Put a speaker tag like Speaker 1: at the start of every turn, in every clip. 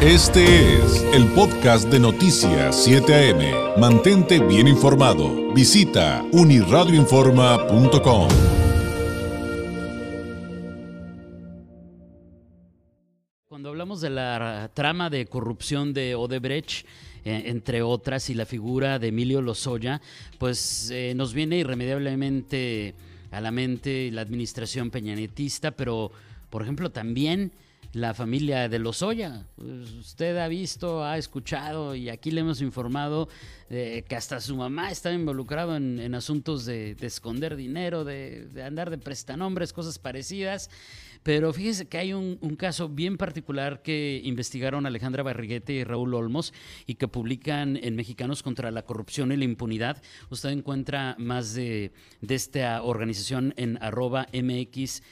Speaker 1: Este es el podcast de Noticias 7 AM. Mantente bien informado. Visita uniradioinforma.com.
Speaker 2: Cuando hablamos de la trama de corrupción de Odebrecht, eh, entre otras, y la figura de Emilio Lozoya, pues eh, nos viene irremediablemente a la mente la administración peñanetista, pero, por ejemplo, también la familia de Lozoya. Pues, usted ha visto, ha escuchado y aquí le hemos informado que hasta su mamá estaba involucrado en, asuntos de, esconder dinero, de, andar de prestanombres, cosas parecidas. Pero fíjese que hay un, caso bien particular que investigaron Alejandra Barriguete y Raúl Olmos y que publican en Mexicanos contra la corrupción y la impunidad. Usted encuentra más de, de esta organización en arroba mx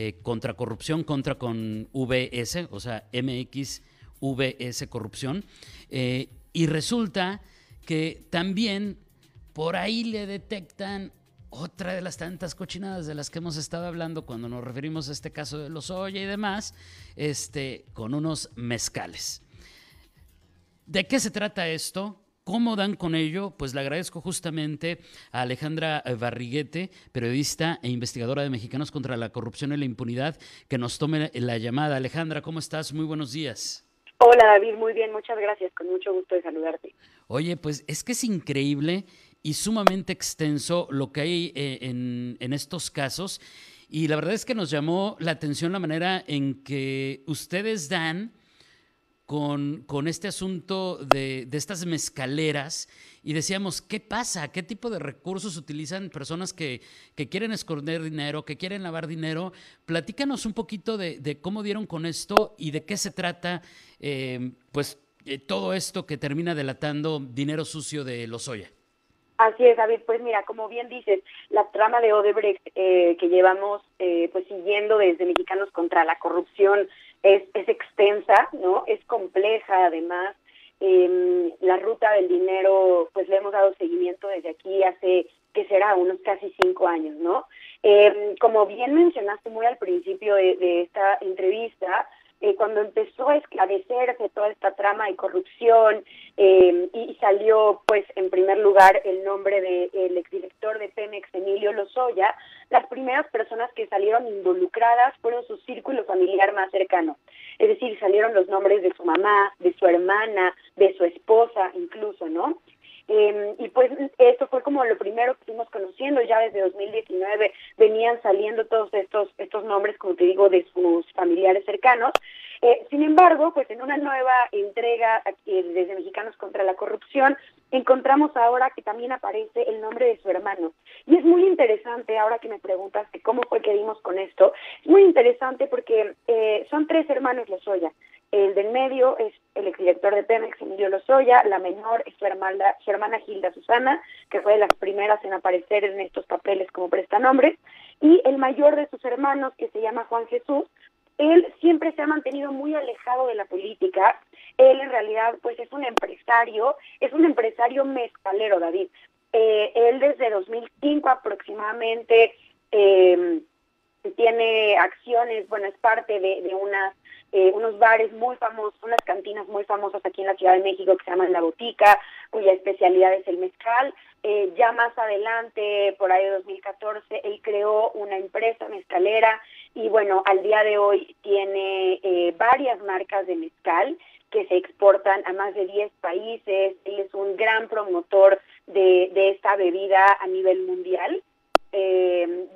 Speaker 2: eh, contra corrupción, contra con VS, o sea, MXVS corrupción. Eh, y resulta que también por ahí le detectan otra de las tantas cochinadas de las que hemos estado hablando cuando nos referimos a este caso de los Oya y demás, este, con unos mezcales. ¿De qué se trata esto? ¿Cómo dan con ello? Pues le agradezco justamente a Alejandra Barriguete, periodista e investigadora de Mexicanos contra la Corrupción y la Impunidad, que nos tome la llamada. Alejandra, ¿cómo estás? Muy buenos días.
Speaker 3: Hola David, muy bien, muchas gracias, con mucho gusto de saludarte.
Speaker 2: Oye, pues es que es increíble y sumamente extenso lo que hay eh, en, en estos casos y la verdad es que nos llamó la atención la manera en que ustedes dan con, con este asunto de, de, estas mezcaleras y decíamos, ¿qué pasa? ¿Qué tipo de recursos utilizan personas que, que quieren esconder dinero, que quieren lavar dinero? Platícanos un poquito de, de cómo dieron con esto y de qué se trata, eh, pues, eh, todo esto que termina delatando dinero sucio de Lozoya.
Speaker 3: Así es, David. Pues mira, como bien dices, la trama de Odebrecht eh, que llevamos eh, pues siguiendo desde Mexicanos contra la corrupción es, es extensa, ¿no? Es compleja además. Eh, la ruta del dinero, pues le hemos dado seguimiento desde aquí hace, que será, unos casi cinco años, ¿no? Eh, como bien mencionaste muy al principio de, de esta entrevista, eh, cuando empezó a esclarecerse toda esta trama de corrupción eh, y, salió pues en primer lugar el nombre del de, exdirector de Pemex, Emilio Lozoya, las primeras personas que salieron involucradas fueron su círculo familiar más cercano. Es decir, salieron los nombres de su mamá, de su hermana, de su esposa incluso, ¿no? Eh, y pues esto fue como lo primero que fuimos conociendo, ya desde 2019 venían saliendo todos estos, estos nombres, como te digo, de sus familiares cercanos. Eh, sin embargo, pues en una nueva entrega aquí, desde Mexicanos contra la Corrupción, encontramos ahora que también aparece el nombre de su hermano. Y es muy interesante, ahora que me preguntas cómo fue que dimos con esto, es muy interesante porque eh, son tres hermanos Lozoya. El del medio es el exdirector de Pemex, Emilio Lozoya, la menor es su hermana, su hermana Gilda Susana, que fue de las primeras en aparecer en estos papeles como prestanombres, y el mayor de sus hermanos, que se llama Juan Jesús, él siempre se ha mantenido muy alejado de la política, él en realidad pues es un empresario, es un empresario mezcalero, David. Eh, él desde 2005 aproximadamente eh, tiene acciones, bueno, es parte de, de unas eh, unos bares muy famosos, unas cantinas muy famosas aquí en la Ciudad de México que se llaman La Botica, cuya especialidad es el mezcal. Eh, ya más adelante, por ahí de 2014, él creó una empresa mezcalera y bueno, al día de hoy tiene eh, varias marcas de mezcal que se exportan a más de 10 países. Él es un gran promotor de, de esta bebida a nivel mundial. Eh,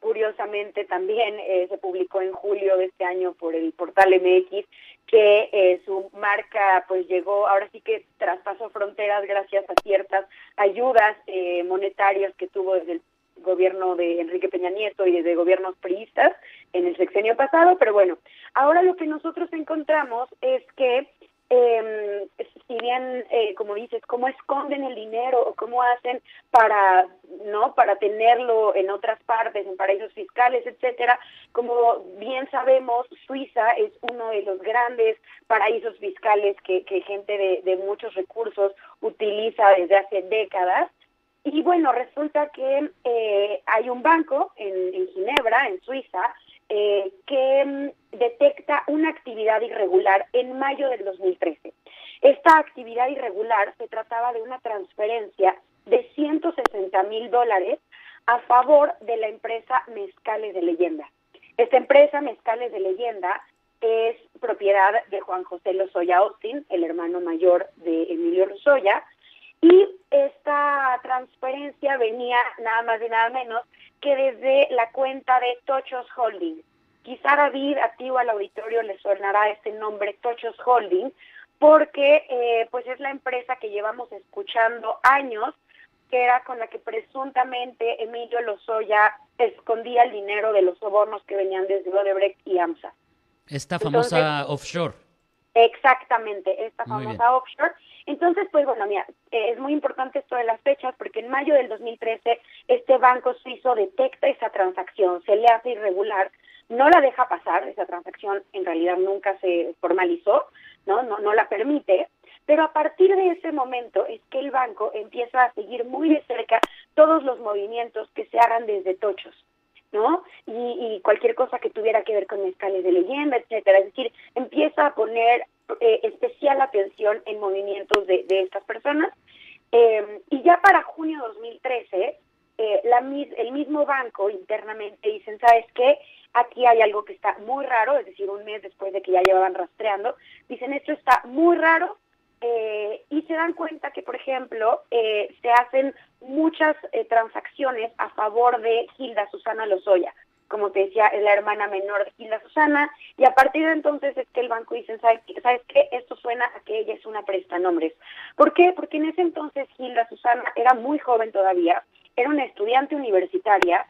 Speaker 3: curiosamente también eh, se publicó en julio de este año por el portal MX que eh, su marca pues llegó, ahora sí que traspasó fronteras gracias a ciertas ayudas eh, monetarias que tuvo desde el gobierno de Enrique Peña Nieto y desde gobiernos priistas en el sexenio pasado, pero bueno, ahora lo que nosotros encontramos es que eh, si bien, eh, como dices, cómo esconden el dinero o cómo hacen para, ¿no? Para tenerlo en otras partes, en paraísos fiscales, etcétera. Como bien sabemos, Suiza es uno de los grandes paraísos fiscales que, que gente de, de muchos recursos utiliza desde hace décadas. Y bueno, resulta que eh, hay un banco en, Ginebra, en Suiza, eh, que mm, detecta una actividad irregular en mayo del 2013. Esta actividad irregular se trataba de una transferencia de 160 mil dólares a favor de la empresa Mezcales de Leyenda. Esta empresa, Mezcales de Leyenda, es propiedad de Juan José Lozoya Austin, el hermano mayor de Emilio Lozoya, y esta transferencia venía nada más y nada menos que desde la cuenta de Tochos Holding. Quizá David, activo al auditorio, le sonará este nombre, Tochos Holding, porque eh, pues es la empresa que llevamos escuchando años, que era con la que presuntamente Emilio Lozoya escondía el dinero de los sobornos que venían desde Odebrecht y AMSA.
Speaker 2: Esta famosa offshore.
Speaker 3: Exactamente, esta famosa offshore. Entonces, pues bueno, mira, eh, es muy importante esto de las fechas porque en mayo del 2013 este banco suizo detecta esa transacción, se le hace irregular, no la deja pasar, esa transacción en realidad nunca se formalizó, ¿no? No, no la permite, pero a partir de ese momento es que el banco empieza a seguir muy de cerca todos los movimientos que se hagan desde Tochos. ¿no? Y, cualquier cosa que tuviera que ver con mezcales de leyenda, etcétera. Es decir, empieza a poner eh, especial atención en movimientos de, estas personas. Em, y ya para junio de 2013, eh, la, el mismo banco internamente dicen, ¿sabes qué? Aquí hay algo que está muy raro, es decir, un mes después de que ya llevaban rastreando, dicen, esto está muy raro, eh, y se dan cuenta que, por ejemplo, eh, se hacen muchas eh, transacciones a favor de Hilda Susana Lozoya. Como te decía, es la hermana menor de Hilda Susana, y a partir de entonces es que el banco dice, ¿sabes qué? Esto suena a que ella es una prestanombres. ¿Por qué? Porque en ese entonces Hilda Susana era muy joven todavía, era una estudiante universitaria,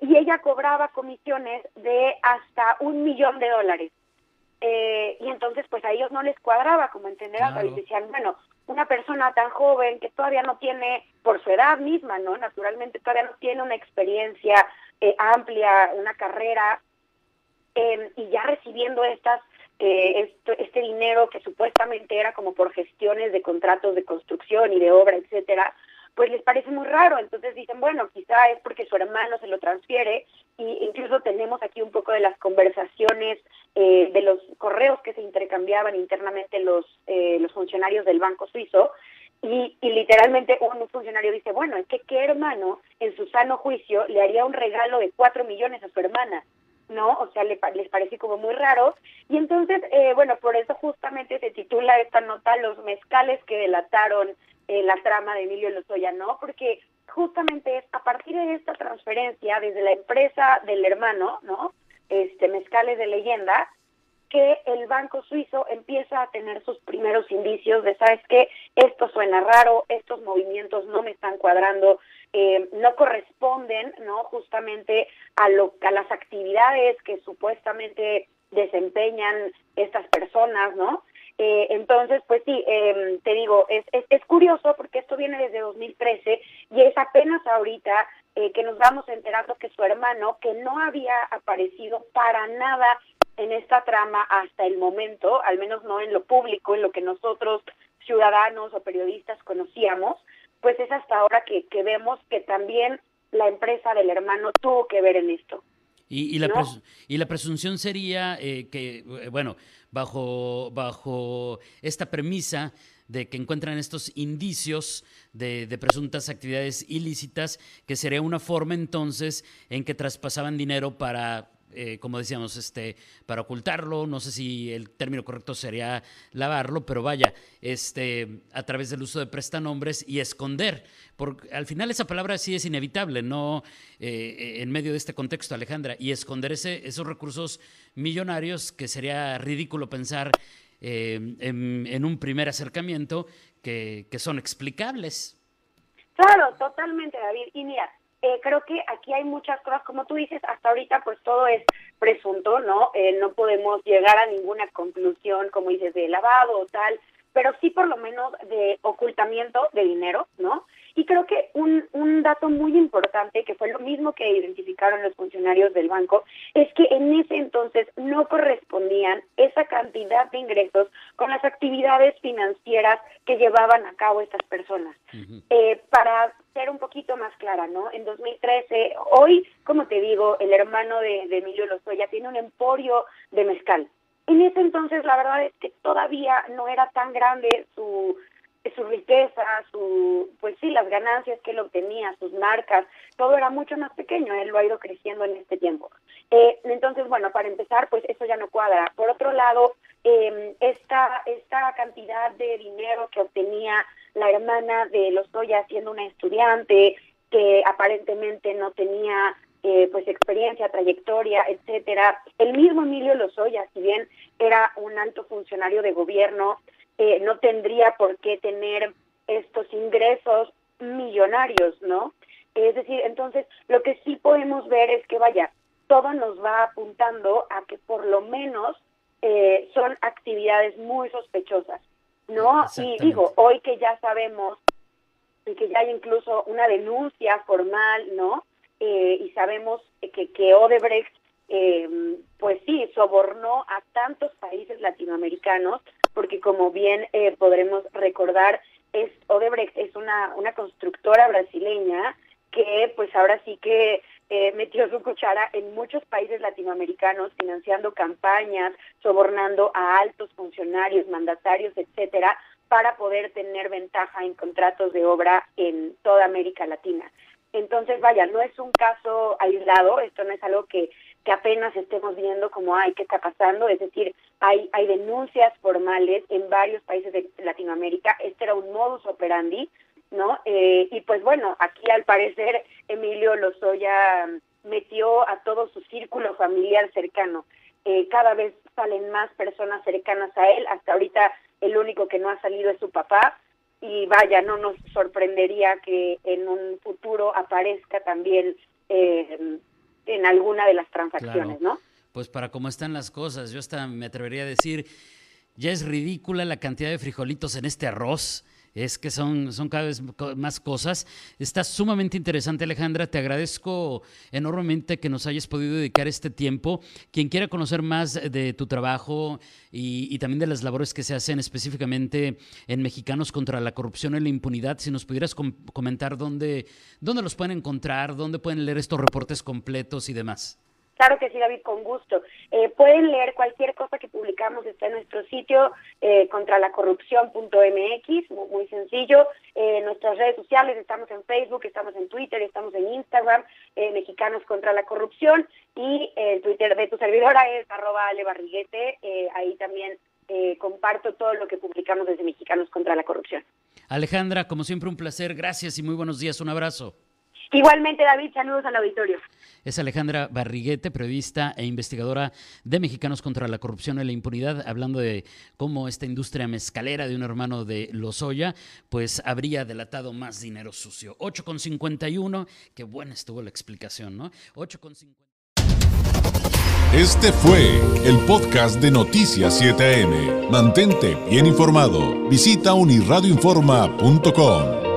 Speaker 3: y ella cobraba comisiones de hasta un millón de dólares. Eh, y entonces pues a ellos no les cuadraba, como entenderás, claro. decían, bueno, una persona tan joven que todavía no tiene, por su edad misma, ¿no? Naturalmente todavía no tiene una experiencia eh, amplia, una carrera, em, y ya recibiendo estas eh, este dinero que supuestamente era como por gestiones de contratos de construcción y de obra, etcétera, pues les parece muy raro. Entonces dicen, bueno, quizá es porque su hermano se lo transfiere y incluso tenemos aquí un poco de las conversaciones eh, de los correos que se intercambiaban internamente los, eh, los funcionarios del Banco Suizo. Y, y, literalmente un funcionario dice, bueno, es que qué hermano en su sano juicio le haría un regalo de cuatro millones a su hermana, ¿no? O sea, le, les parece como muy raro. Y entonces, eh, bueno, por eso justamente se titula esta nota Los mezcales que delataron eh, la trama de Emilio Lozoya, ¿no? Porque justamente es a partir de esta transferencia desde la empresa del hermano, ¿no? Este Mezcales de Leyenda, que el banco suizo empieza a tener sus primeros indicios de, ¿sabes qué? Esto suena raro, estos movimientos no me están cuadrando, eh, no corresponden, ¿no? Justamente a, lo, a las actividades que supuestamente desempeñan estas personas, ¿no? Eh, entonces, pues sí, eh, te digo, es, es, es, curioso porque esto viene desde 2013 y es apenas ahorita eh, que nos vamos enterando que su hermano, que no había aparecido para nada en esta trama hasta el momento, al menos no en lo público, en lo que nosotros ciudadanos o periodistas conocíamos, pues es hasta ahora que, que vemos que también la empresa del hermano tuvo que ver en esto.
Speaker 2: Y, y, la, y la presunción sería eh, que, eh, bueno, bajo, bajo esta premisa de que encuentran estos indicios de, de, presuntas actividades ilícitas, que sería una forma entonces en que traspasaban dinero para eh, como decíamos, este, para ocultarlo, no sé si el término correcto sería lavarlo, pero vaya, este, a través del uso de prestanombres y esconder. Porque al final esa palabra sí es inevitable, ¿no? Eh, en medio de este contexto, Alejandra, y esconder ese, esos recursos millonarios que sería ridículo pensar eh, en, en, un primer acercamiento que, que son explicables.
Speaker 3: Claro, totalmente, David. Y mira, eh, creo que aquí hay muchas cosas, como tú dices, hasta ahorita pues todo es presunto, ¿no? Eh, no podemos llegar a ninguna conclusión, como dices, de lavado o tal, pero sí por lo menos de ocultamiento de dinero, ¿no? Y creo que un, un dato muy importante, que fue lo mismo que identificaron los funcionarios del banco, es que en ese entonces no correspondía correspondían esa cantidad de ingresos con las actividades financieras que llevaban a cabo estas personas. Eh, para ser un poquito más clara, ¿no? En 2013, hoy, como te digo, el hermano de, de Emilio Lozoya tiene un emporio de mezcal. En ese entonces, la verdad es que todavía no era tan grande su su riqueza, su, pues sí, las ganancias que él obtenía, sus marcas, todo era mucho más pequeño, él lo ha ido creciendo en este tiempo. Eh, entonces, bueno, para empezar, pues eso ya no cuadra. Por otro lado, eh, esta, esta cantidad de dinero que obtenía la hermana de Lozoya siendo una estudiante, que aparentemente no tenía eh, pues experiencia, trayectoria, etcétera. El mismo Emilio Lozoya, si bien era un alto funcionario de gobierno, eh, no tendría por qué tener estos ingresos millonarios, ¿no? Es decir, entonces lo que sí podemos ver es que, vaya, todo nos va apuntando a que por lo menos eh, son actividades muy sospechosas, ¿no? Y digo, hoy que ya sabemos y que ya hay incluso una denuncia formal, ¿no? Eh, y sabemos que, que Odebrecht, eh, pues sí, sobornó a tantos países latinoamericanos porque como bien eh, podremos recordar, es Odebrecht es una, una constructora brasileña que pues ahora sí que eh, metió su cuchara en muchos países latinoamericanos financiando campañas, sobornando a altos funcionarios, mandatarios, etcétera, para poder tener ventaja en contratos de obra en toda América Latina. Entonces, vaya, no es un caso aislado, esto no es algo que que apenas estemos viendo como, ay, ¿qué está pasando? Es decir, hay, hay denuncias formales en varios países de Latinoamérica. Este era un modus operandi, ¿no? Eh, y pues bueno, aquí al parecer Emilio Lozoya metió a todo su círculo familiar cercano. Eh, cada vez salen más personas cercanas a él. Hasta ahorita el único que no ha salido es su papá. Y vaya, no nos sorprendería que en un futuro aparezca también eh, en alguna de las transacciones, ¿no?
Speaker 2: Pues para cómo están las cosas, yo hasta me atrevería a decir, ya es ridícula la cantidad de frijolitos en este arroz. Es que son, son cada vez más cosas. Está sumamente interesante, Alejandra. Te agradezco enormemente que nos hayas podido dedicar este tiempo. Quien quiera conocer más de tu trabajo y, también de las labores que se hacen específicamente en Mexicanos contra la corrupción y la impunidad, si nos pudieras comentar dónde, dónde los pueden encontrar, dónde pueden leer estos reportes completos y demás.
Speaker 3: Claro que sí, David, con gusto. Eh, pueden leer cualquier cosa que publicamos, está en nuestro sitio eh, contralacorrupción.mx, muy, muy sencillo. Eh, en nuestras redes sociales estamos en Facebook, estamos en Twitter, estamos en Instagram, eh, Mexicanos contra la Corrupción, y el Twitter de tu servidora es arroba alebarriguete, ahí también comparto todo lo que publicamos desde Mexicanos contra la Corrupción.
Speaker 2: Alejandra, como siempre un placer, gracias y muy buenos días, un abrazo.
Speaker 3: Igualmente, David, saludos al auditorio.
Speaker 2: Es Alejandra Barriguete, periodista e investigadora de Mexicanos contra la Corrupción y la Impunidad, hablando de cómo esta industria mezcalera de un hermano de Lozoya, pues habría delatado más dinero sucio. 8,51, qué buena estuvo la explicación, ¿no? 8,50.
Speaker 1: Este fue el podcast de Noticias 7am. Mantente bien informado. Visita unirradioinforma.com.